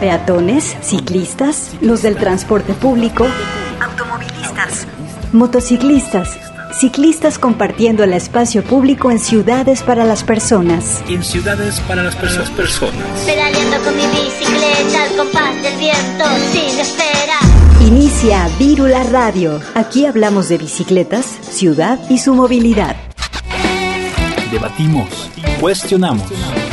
peatones, ciclistas, los del transporte público, automovilistas, motociclistas, ciclistas compartiendo el espacio público en ciudades para las personas. En ciudades para las personas. Pedaleando con mi bicicleta al compás del viento sin espera. Inicia Vírula Radio. Aquí hablamos de bicicletas, ciudad y su movilidad. Debatimos, cuestionamos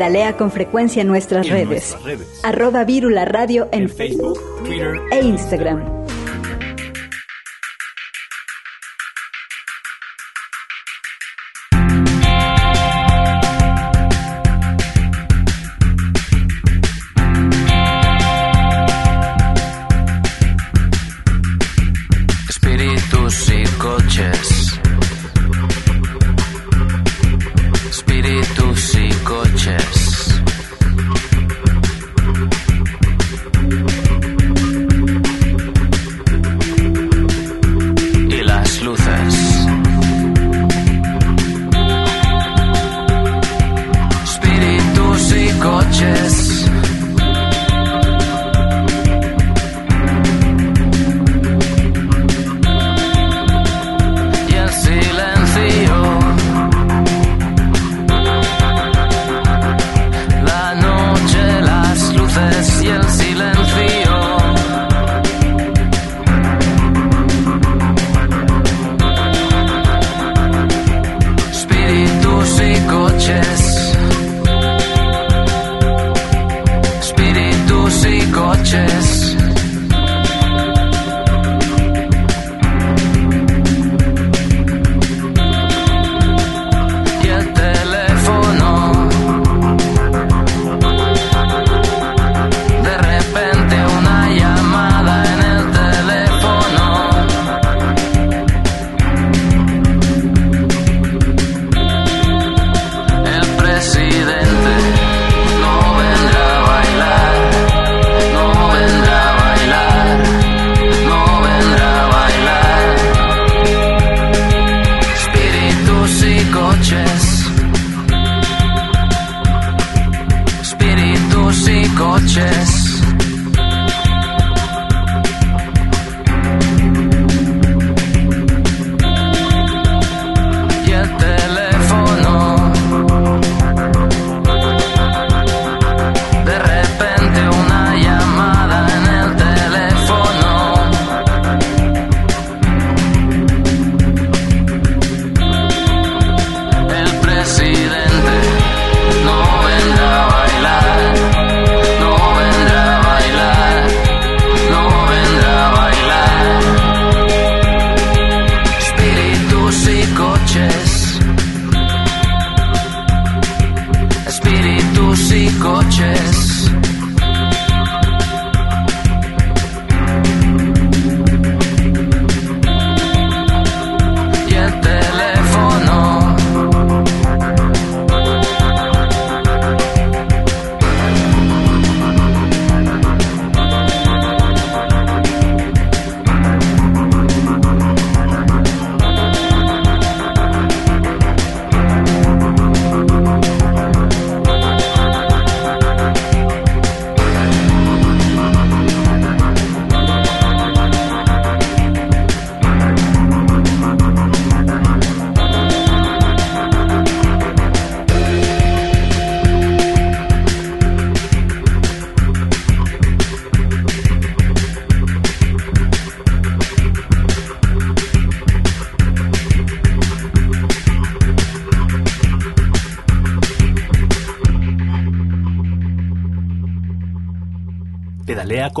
Pedalea con frecuencia en nuestras, redes. Arroba Virula Radio en, Facebook, Twitter e Instagram.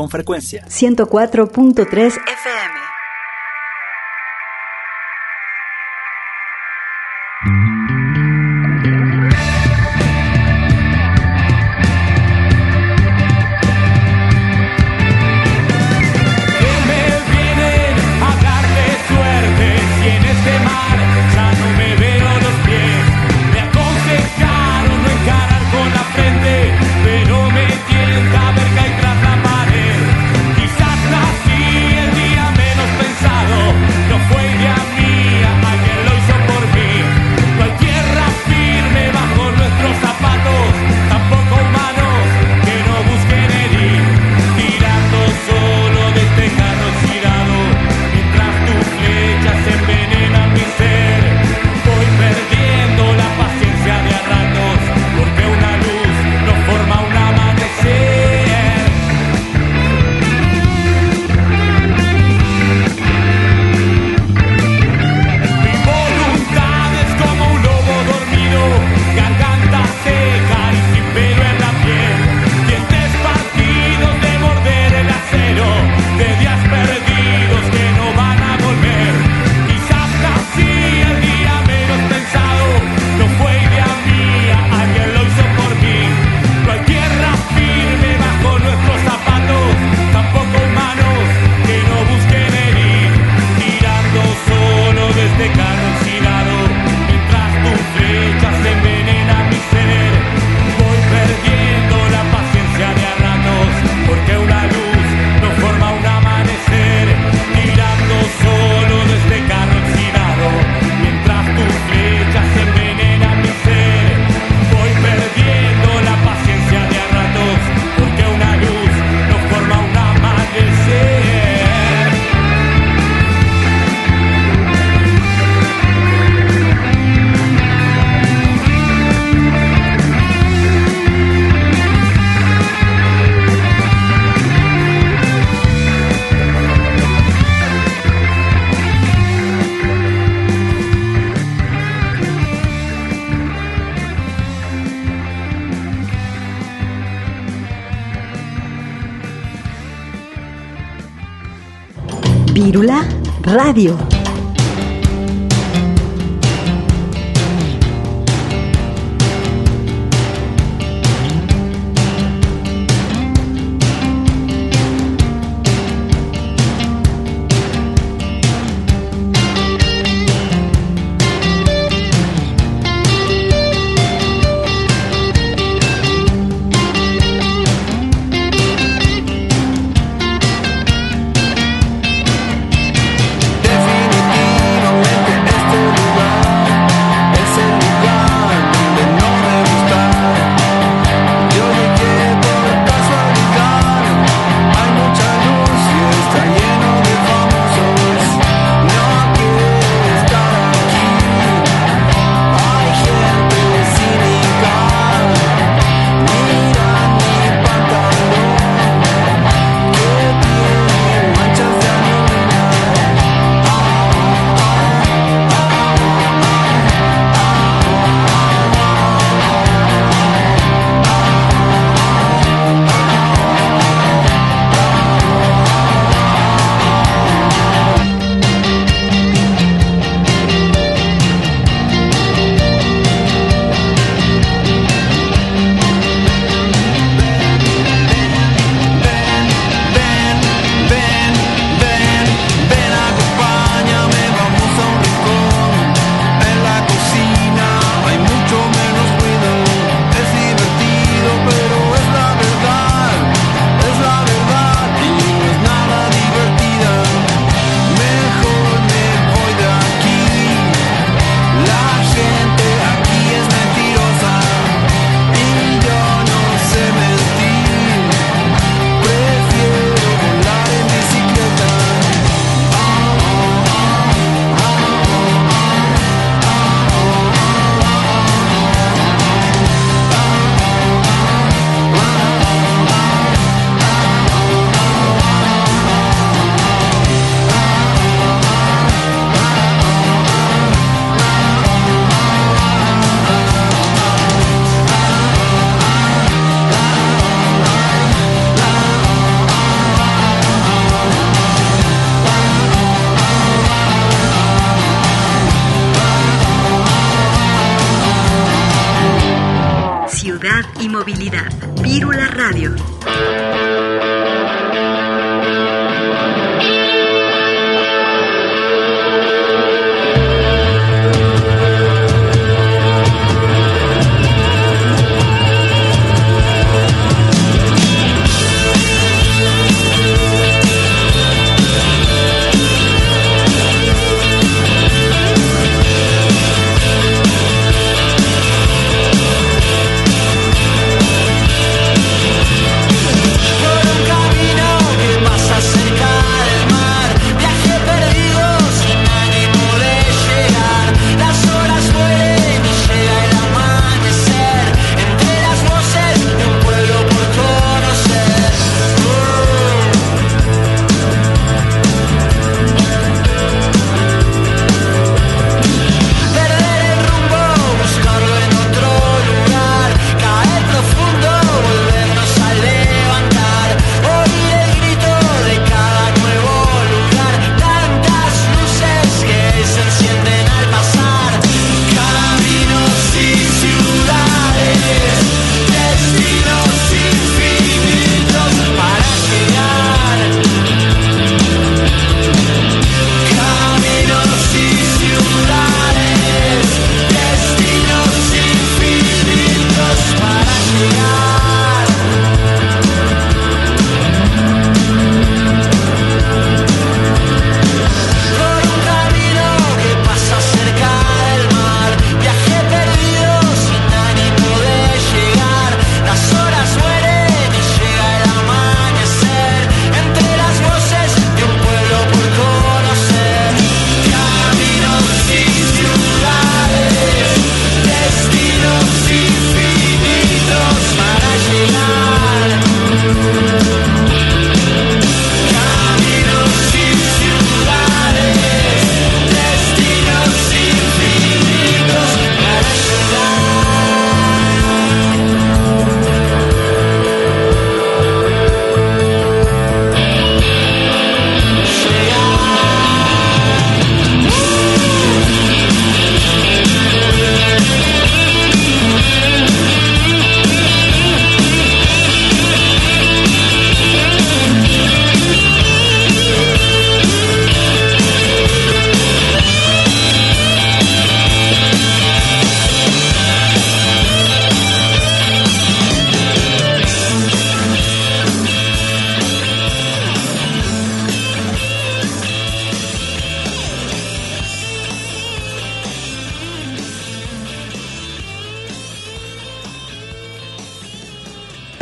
Con frecuencia. 104.3 FM. Radio.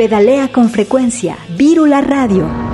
Pedalea con frecuencia. Vírula Radio.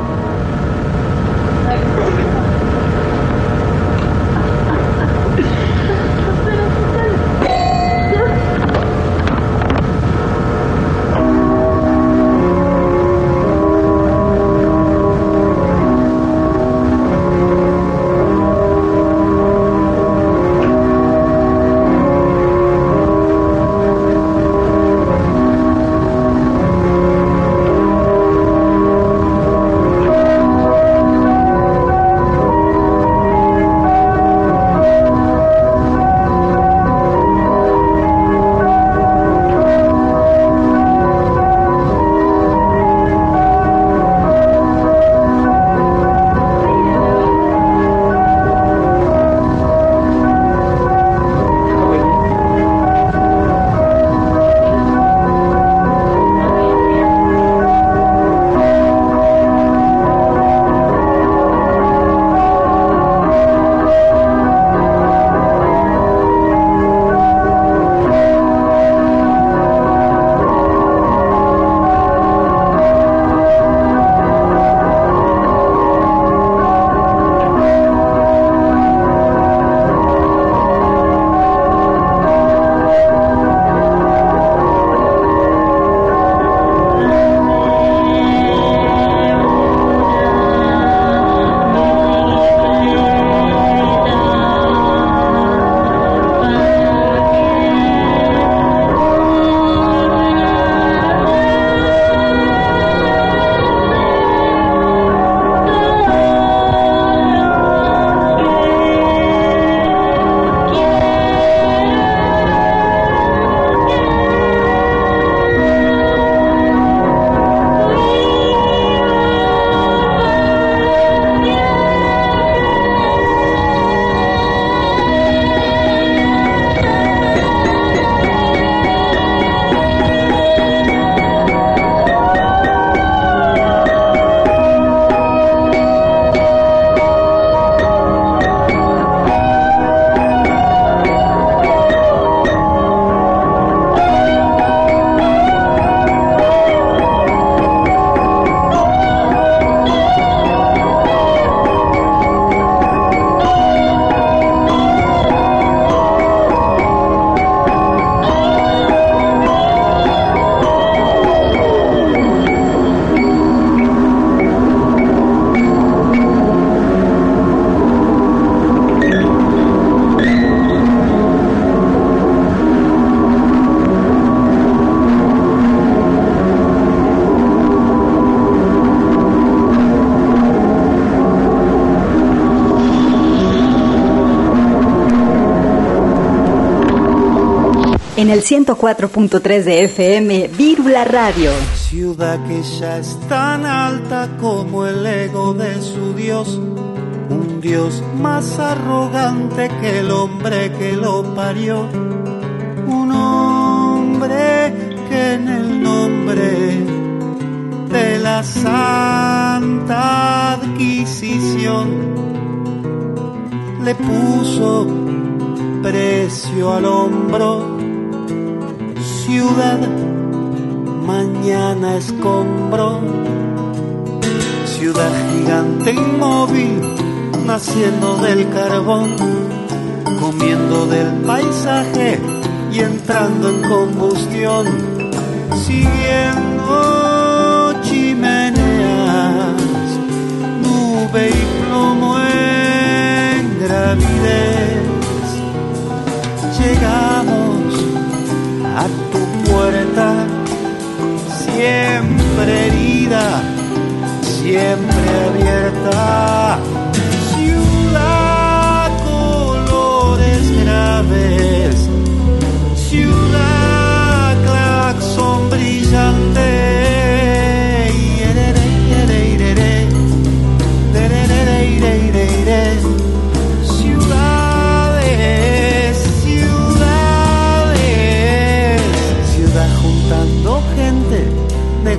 En el 104.3 de FM Vírula Radio. Ciudad que ya es tan alta como el ego de su Dios. Un Dios más arrogante que el hombre que lo parió. Un hombre que en el nombre de la santa adquisición le puso precio al hombro. Ciudad, mañana escombro. Ciudad gigante inmóvil, naciendo del carbón, comiendo del paisaje y entrando en combustión, siguiendo chimeneas, nube y plomo en gravidez. Siempre herida, siempre abierta.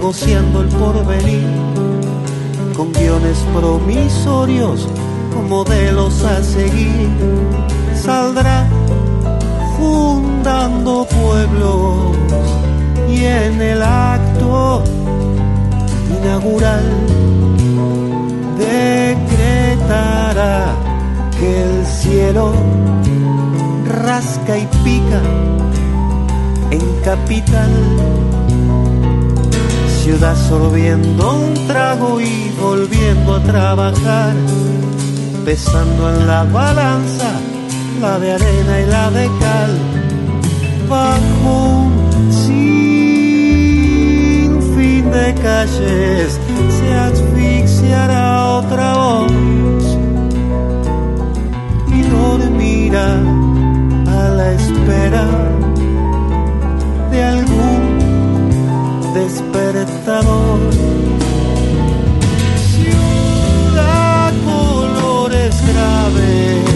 Negociando el porvenir, con guiones promisorios, con modelos a seguir, saldrá fundando pueblos y en el acto inaugural decretará que el cielo rasca y pica en capital. Ciudad sorbiendo un trago y volviendo a trabajar, pesando en la balanza la de arena y la de cal, bajo un sinfín de calles se asfixiará otra voz. Y dormirá a la espera de algún despertador. Ciudad, colores graves,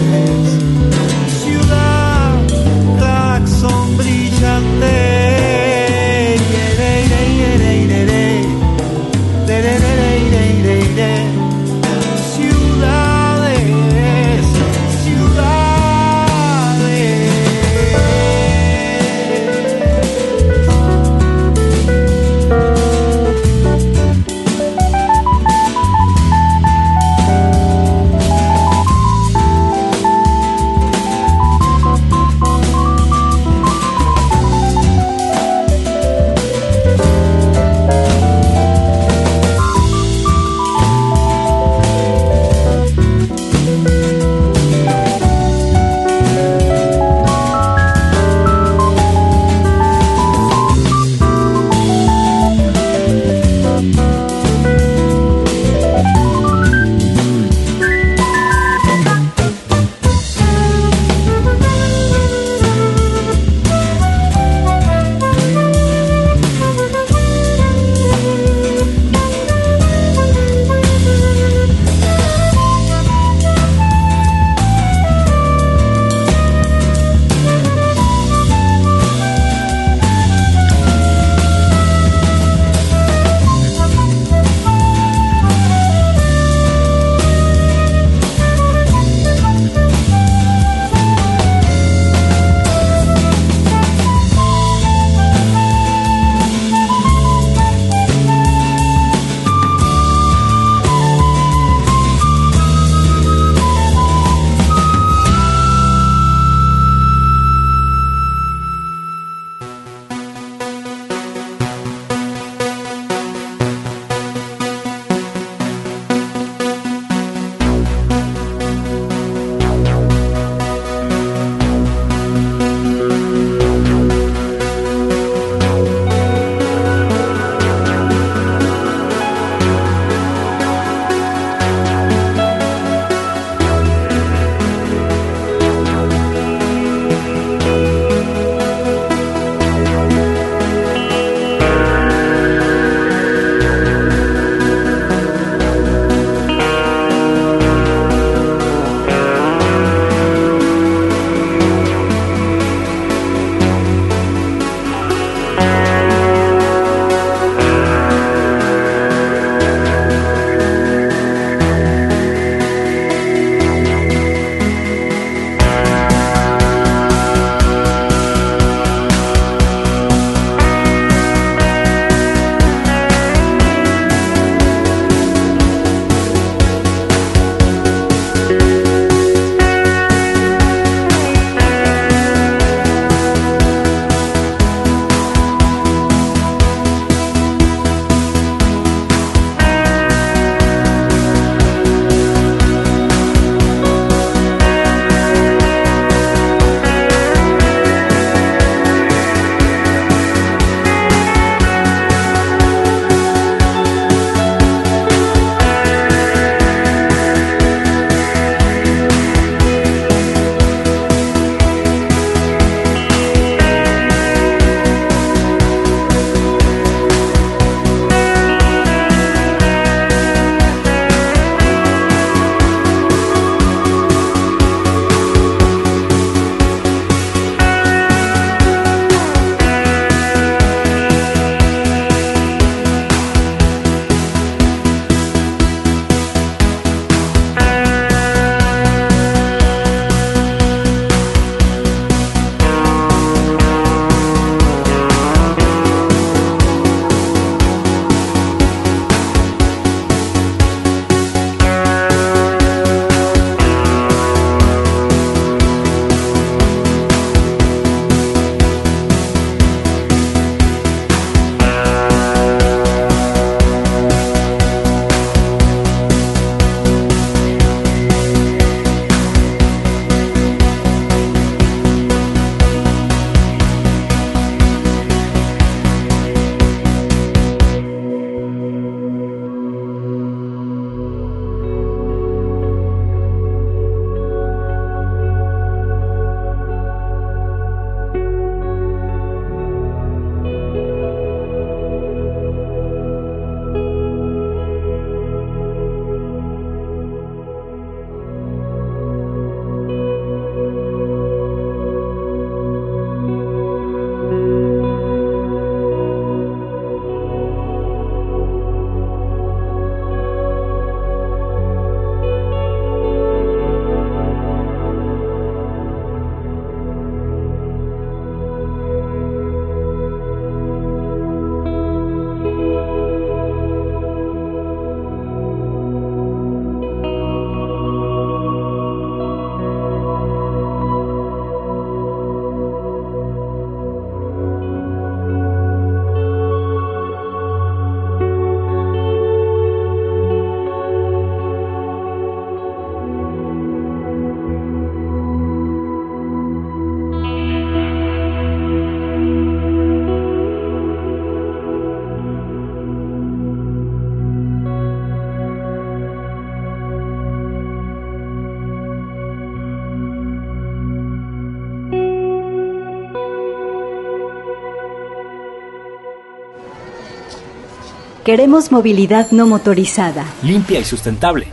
Queremos movilidad no motorizada. Limpia y sustentable.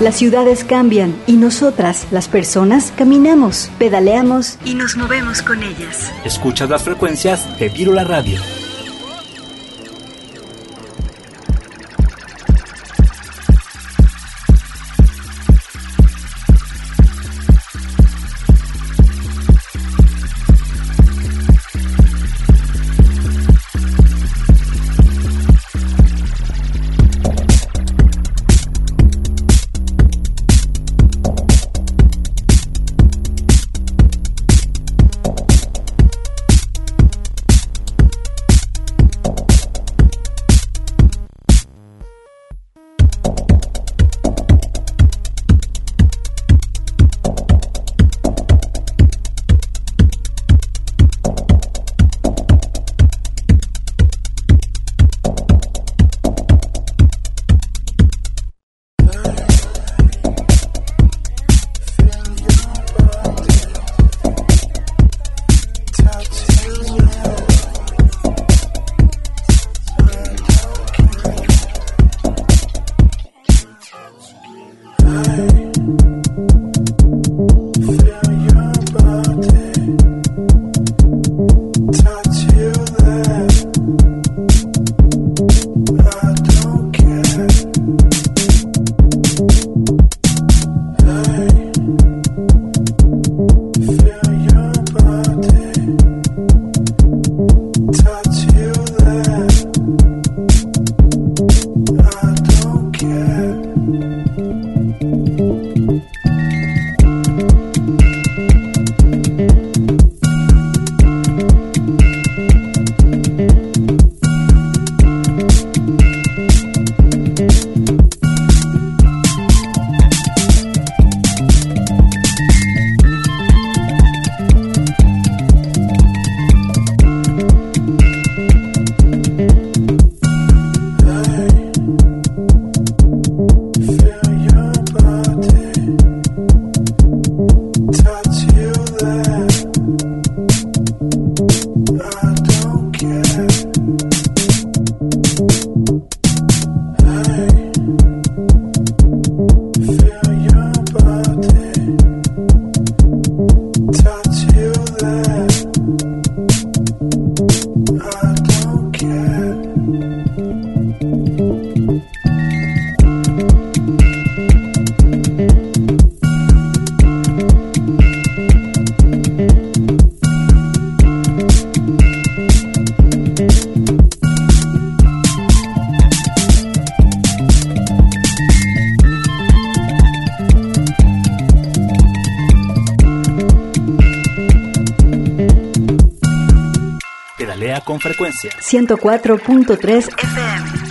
Las ciudades cambian y nosotras, las personas, caminamos, pedaleamos y nos movemos con ellas. Escuchas las frecuencias de Virula Radio. Con frecuencia. 104.3 FM.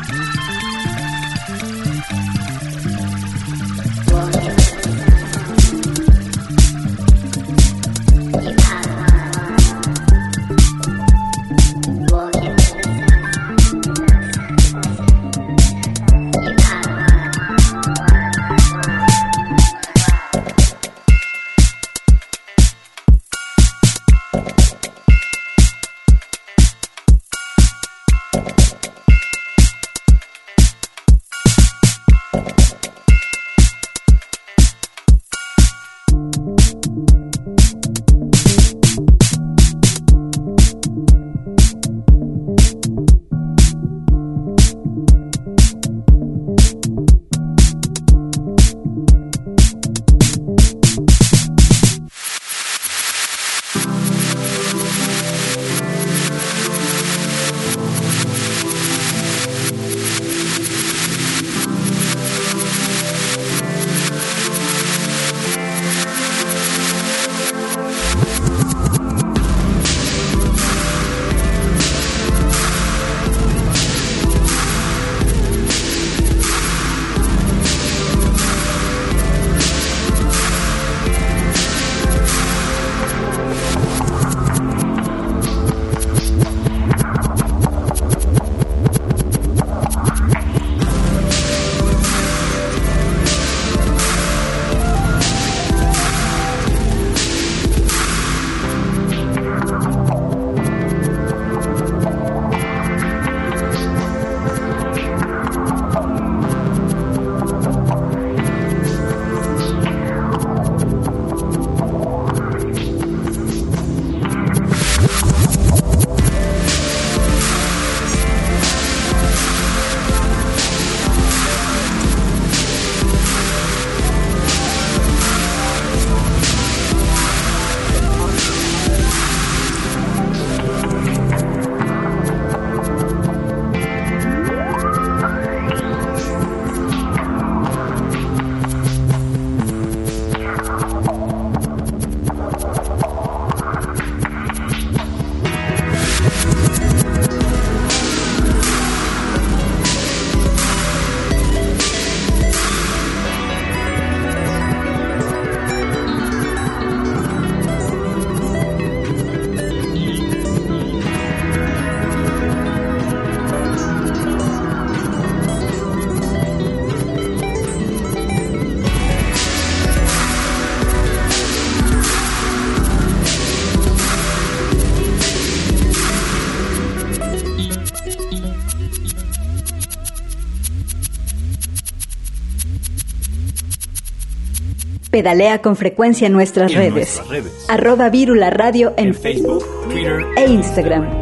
Pedalea con frecuencia nuestras, redes. nuestras. Arroba Virula Radio en, en Facebook, Twitter e Instagram.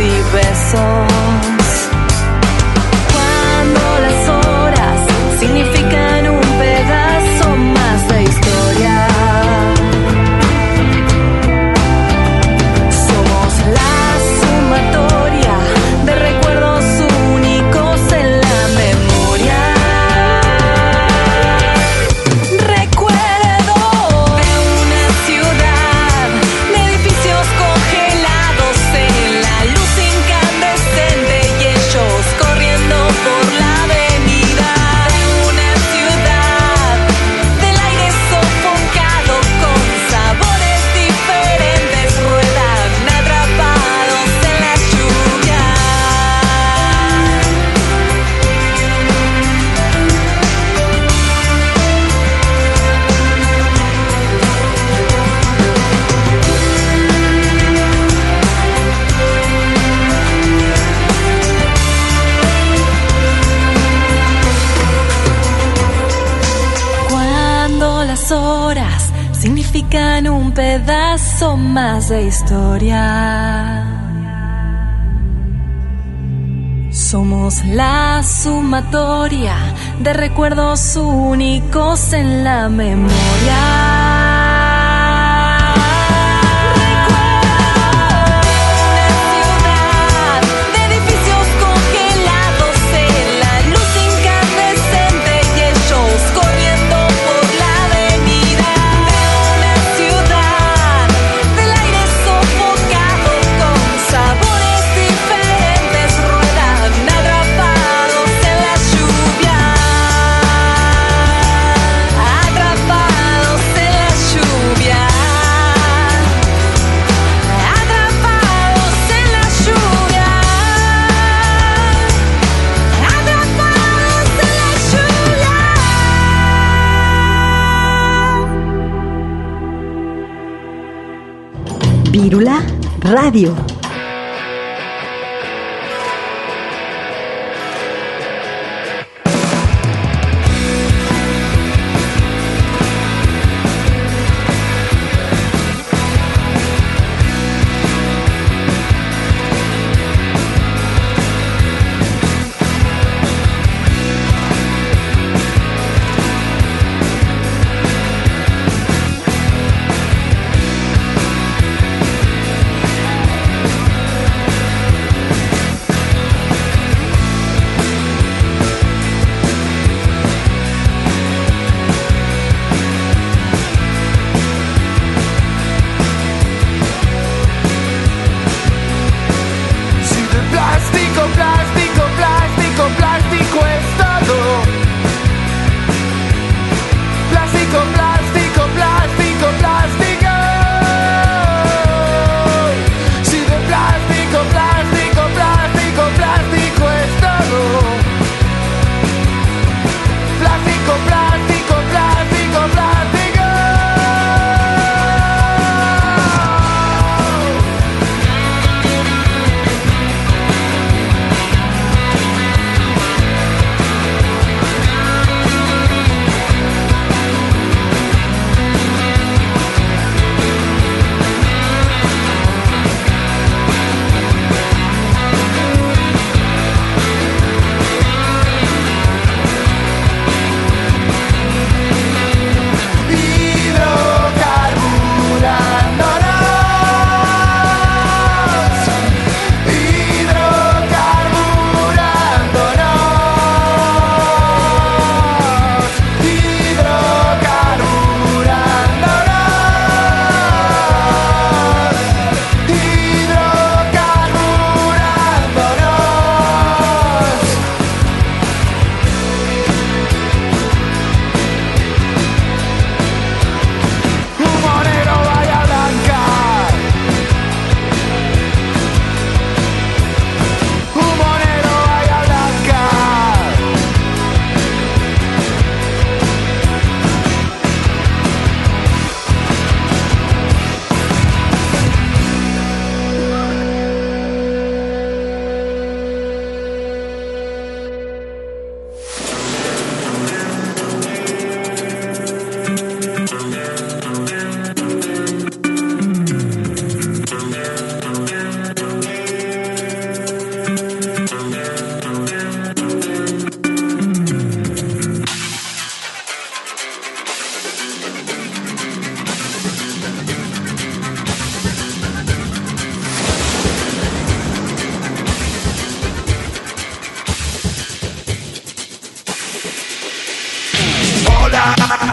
y besos. más de historia. Somos la sumatoria de recuerdos únicos en la memoria. Radio.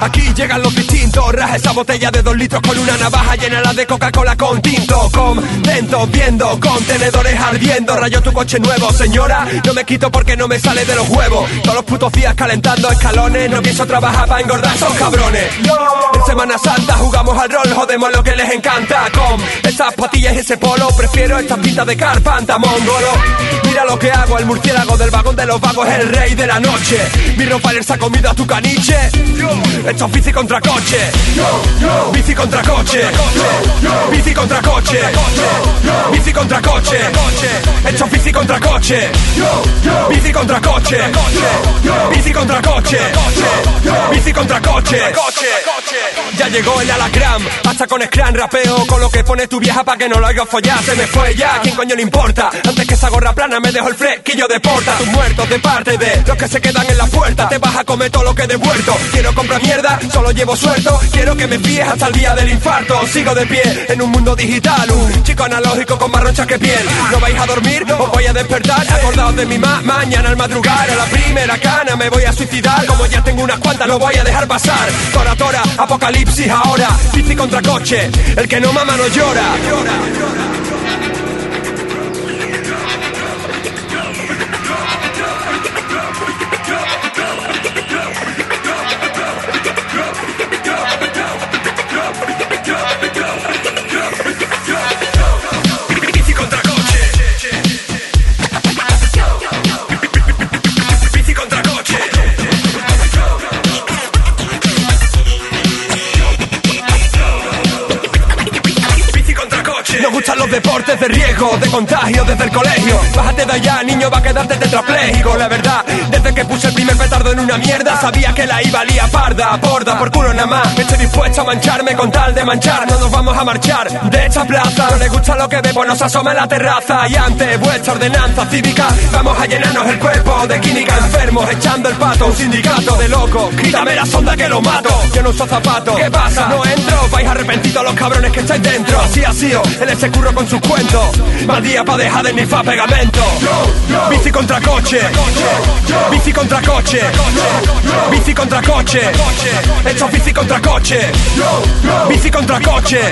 Aquí llegan los distintos. Raja esa botella de dos litros con una navaja llena la de Coca-Cola con tinto. Contento, viendo contenedores ardiendo. Rayo tu coche nuevo, señora. No me quito porque no me sale de los huevos. Todos los putos días calentando escalones. No pienso trabajar para engordar esos cabrones. En Semana Santa jugamos al rol, jodemos lo que les encanta. Con esas patillas y ese polo, prefiero estas pintas de carpanta, mongolo. Mira lo que hago, el murciélago del vagón de los vagos es el rey de la noche. Mi ropa se ha comido a tu caniche. Es bici contra coche. Bici contra coche. Bici contra coche. Bici contra coche. Es bici contra coche. Bici contra coche. Bici contra coche. Bici contra coche. Ya llegó el alacrán, hasta con scran rapeo con lo que pone tu vieja pa' que no lo haga follar. Se me fue ya, ¿quién coño le importa? Antes que esa gorra plana me dejo el fresquillo de porta. Tus muertos de parte de los que se quedan en la puerta. Te vas a comer todo lo que he devuelto. Quiero comprar mierda, solo llevo suelto. Quiero que me fíes hasta el día del infarto. Sigo de pie en un mundo digital, un chico analógico con más ronchas que piel. ¿No vais a dormir? Os voy a despertar. Acordaos de mi ma mañana al madrugar. A la primera cana me voy a suicidar. Como ya tengo unas cuantas, no voy a dejar pasar. Tora, tora, apocalipsis ahora. Bici contra coche, el que no mama no llora. Los deportes de riesgo, de contagio desde el colegio. Bájate de allá, niño, va a quedarte tetrapléjico. La verdad, desde que puse el primer petardo en una mierda, sabía que la iba a liar parda, porda, por culo nada más. Estoy dispuesto a mancharme con tal de manchar. No nos vamos a marchar de esta plaza. No le gusta lo que ve, pues nos asoma en la terraza. Y ante vuestra ordenanza cívica, vamos a llenarnos el cuerpo de química enfermos, echando el pato. Un sindicato de locos, quítame la sonda que lo mato. Yo no uso zapatos, ¿qué pasa? No entro, vais arrepentidos los cabrones que estáis dentro. Así ha sido, el ese curro con sus cuentos. Mal día pa' dejar de nifar pegamento. Bici contra coche, bici contra coche, bici contra coche. Esto es bici contra coche, bici contra coche,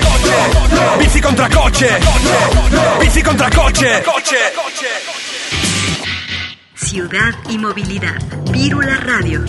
bici contra coche, bici contra coche. Ciudad y movilidad. Vírula Radio.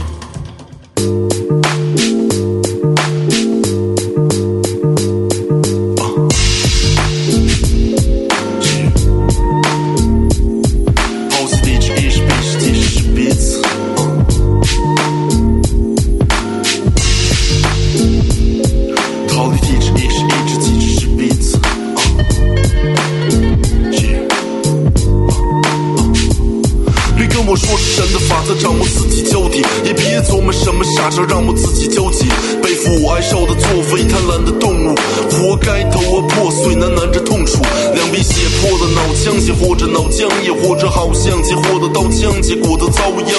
什么傻事让我自己焦急。背负我爱受的作为，贪婪的动物，活该头额破碎，喃喃着痛楚。两鬓血破的脑浆，血或者脑浆，也或者好像劫获的刀枪，结果的遭殃。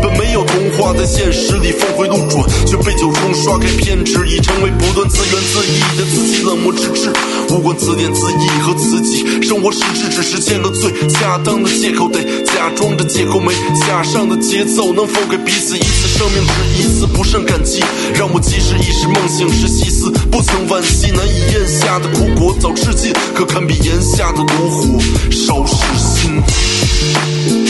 本没有童话，在现实里峰回路转，却被九重刷开偏执，已成为不断自怨自艾的自己冷漠之至。无关自恋自艾和自己，生活实质只是欠个最恰当的借口，得假装着借口没假上的节奏，能否给彼此一次生命，只一次不胜感激，让我即使一时梦醒时细思，不曾惋惜，难以咽下的苦果早吃尽，可堪比炎下的炉火烧蚀心。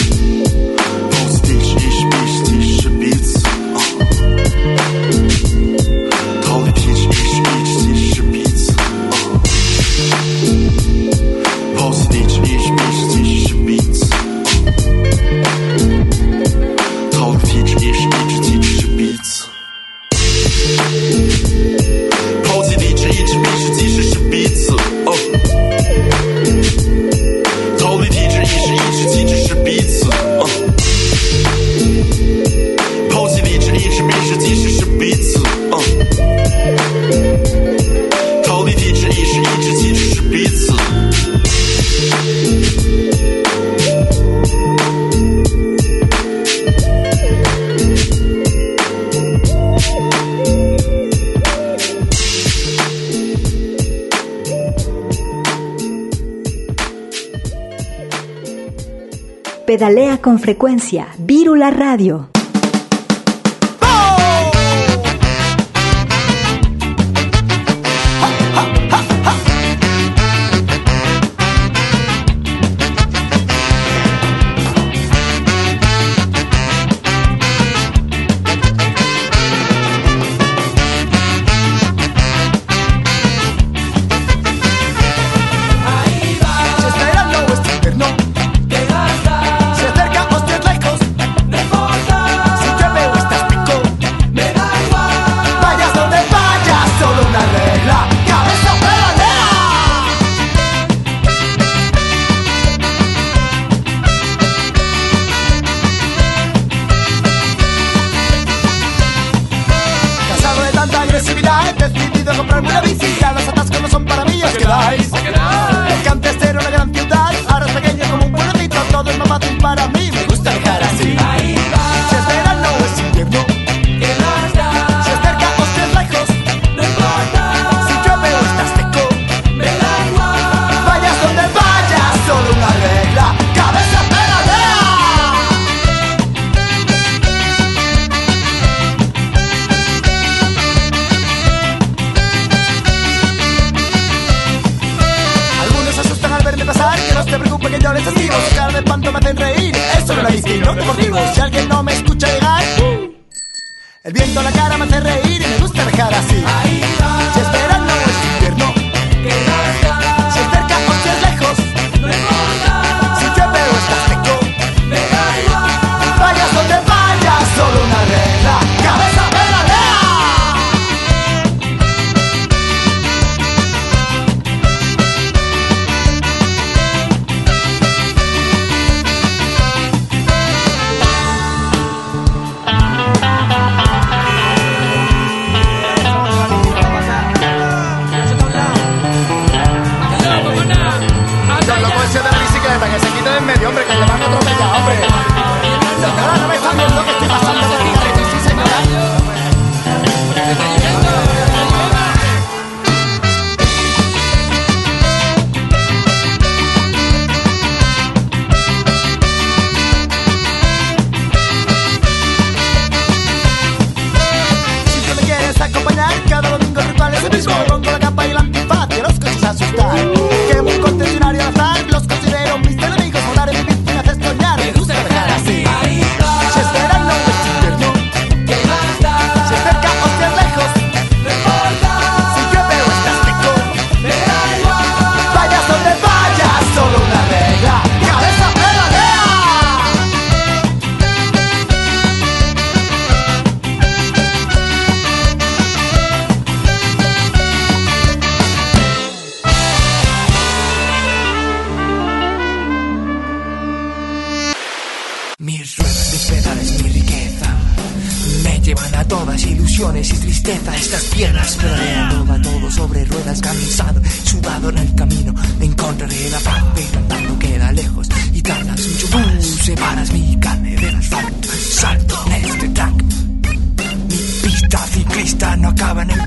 Pedalea con frecuencia. Vírula Radio.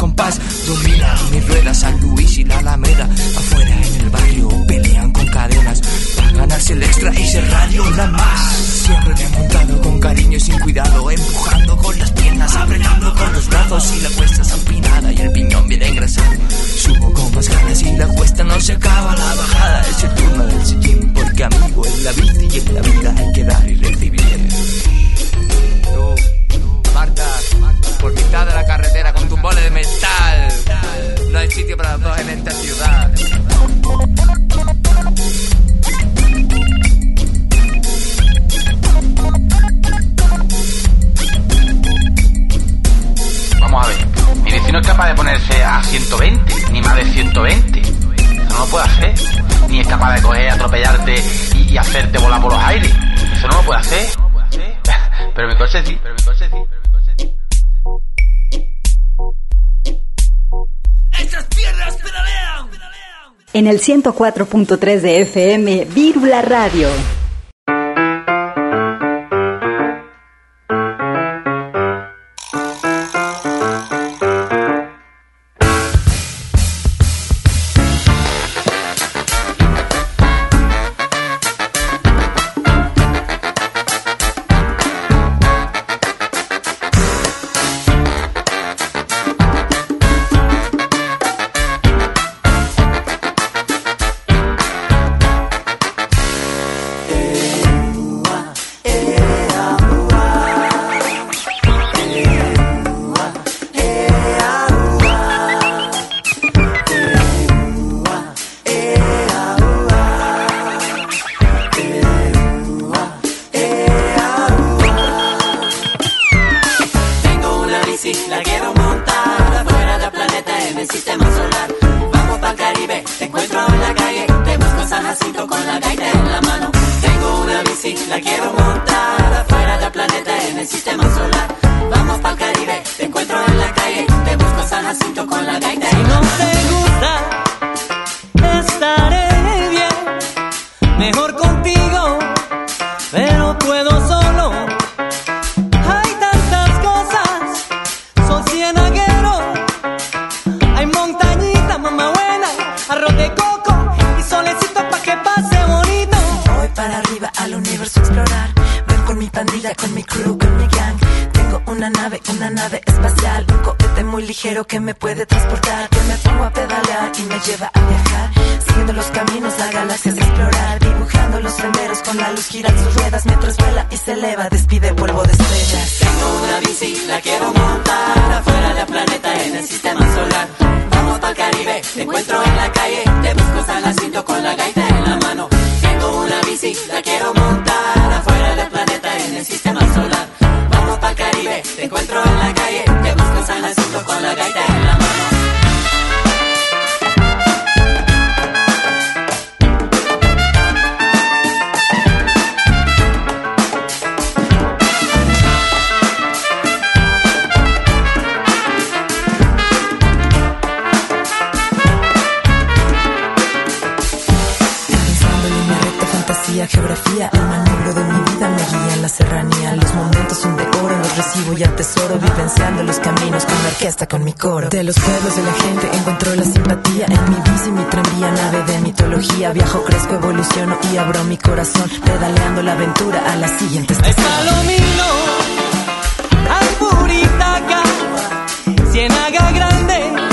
Compás. Domina mis ruedas San Luis y la Alameda. Afuera en el barrio pelean con cadenas. Para ganarse el extra y ser radio nada más. Siempre me he montado con cariño y sin cuidado. Empujando con las piernas, apretando con los brazos. Y la cuesta es empinada y el piñón viene engrasado. Subo con más ganas y la cuesta no se acaba la bajada. Es el turno del sillín porque amigo en la bici y en la vida hay que dar y recibir. Marta, por mitad de la carretera con tu bole de metal. No hay sitio para los dos en esta ciudad. Vamos a ver. Mi vecino es capaz de ponerse a 120, ni más de 120. Eso no lo puede hacer. Ni es capaz de coger, atropellarte y, y hacerte volar por los aires. Eso no lo puede hacer. Pero mi coche sí. Pero mi coche sí. En el 104.3 de FM, Vírula Radio. de los pueblos de la gente encontró la simpatía en mi bici, mi tranvía, nave de mitología. Viajo, crezco, evoluciono y abro mi corazón pedaleando la aventura a la siguiente estación. Palomino, Ampuritaca, Ciénaga Grande.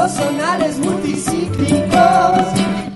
los multicíclicos.